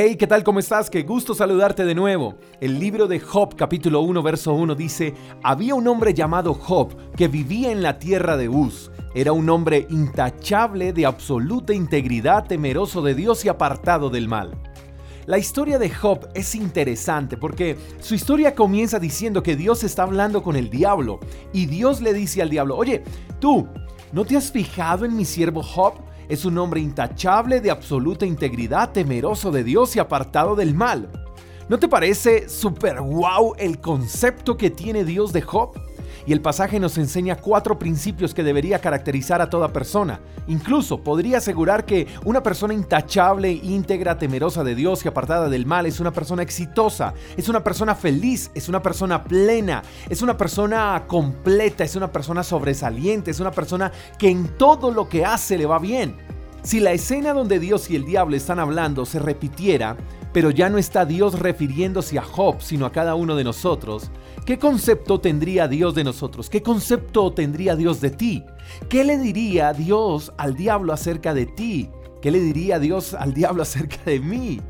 Hey, ¿qué tal? ¿Cómo estás? Qué gusto saludarte de nuevo. El libro de Job, capítulo 1, verso 1 dice, Había un hombre llamado Job que vivía en la tierra de Uz. Era un hombre intachable, de absoluta integridad, temeroso de Dios y apartado del mal. La historia de Job es interesante porque su historia comienza diciendo que Dios está hablando con el diablo y Dios le dice al diablo, oye, tú, ¿no te has fijado en mi siervo Job? Es un hombre intachable, de absoluta integridad, temeroso de Dios y apartado del mal. ¿No te parece super wow el concepto que tiene Dios de Job? Y el pasaje nos enseña cuatro principios que debería caracterizar a toda persona. Incluso podría asegurar que una persona intachable, íntegra, temerosa de Dios y apartada del mal es una persona exitosa, es una persona feliz, es una persona plena, es una persona completa, es una persona sobresaliente, es una persona que en todo lo que hace le va bien. Si la escena donde Dios y el diablo están hablando se repitiera, pero ya no está Dios refiriéndose a Job, sino a cada uno de nosotros, ¿qué concepto tendría Dios de nosotros? ¿Qué concepto tendría Dios de ti? ¿Qué le diría Dios al diablo acerca de ti? ¿Qué le diría Dios al diablo acerca de mí?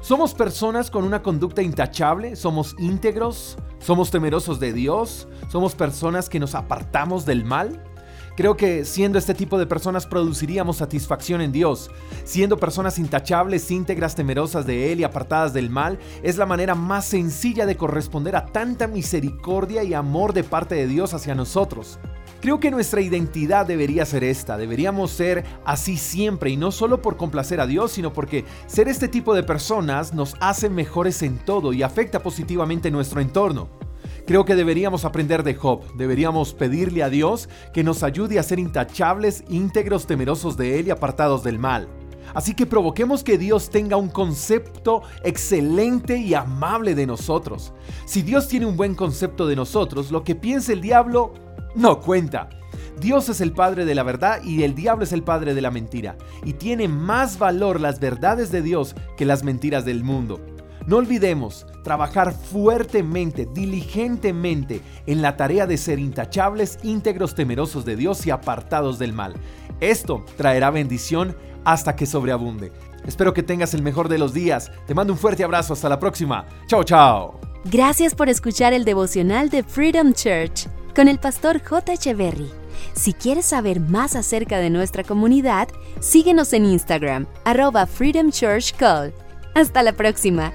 ¿Somos personas con una conducta intachable? ¿Somos íntegros? ¿Somos temerosos de Dios? ¿Somos personas que nos apartamos del mal? Creo que siendo este tipo de personas produciríamos satisfacción en Dios. Siendo personas intachables, íntegras, temerosas de Él y apartadas del mal, es la manera más sencilla de corresponder a tanta misericordia y amor de parte de Dios hacia nosotros. Creo que nuestra identidad debería ser esta, deberíamos ser así siempre y no solo por complacer a Dios, sino porque ser este tipo de personas nos hace mejores en todo y afecta positivamente nuestro entorno. Creo que deberíamos aprender de Job, deberíamos pedirle a Dios que nos ayude a ser intachables, íntegros, temerosos de Él y apartados del mal. Así que provoquemos que Dios tenga un concepto excelente y amable de nosotros. Si Dios tiene un buen concepto de nosotros, lo que piense el diablo no cuenta. Dios es el Padre de la verdad y el diablo es el Padre de la mentira. Y tiene más valor las verdades de Dios que las mentiras del mundo. No olvidemos trabajar fuertemente, diligentemente en la tarea de ser intachables, íntegros, temerosos de Dios y apartados del mal. Esto traerá bendición hasta que sobreabunde. Espero que tengas el mejor de los días. Te mando un fuerte abrazo. Hasta la próxima. Chao, chao. Gracias por escuchar el devocional de Freedom Church con el pastor J. Echeverry. Si quieres saber más acerca de nuestra comunidad, síguenos en Instagram, arroba Freedom Church Call. Hasta la próxima.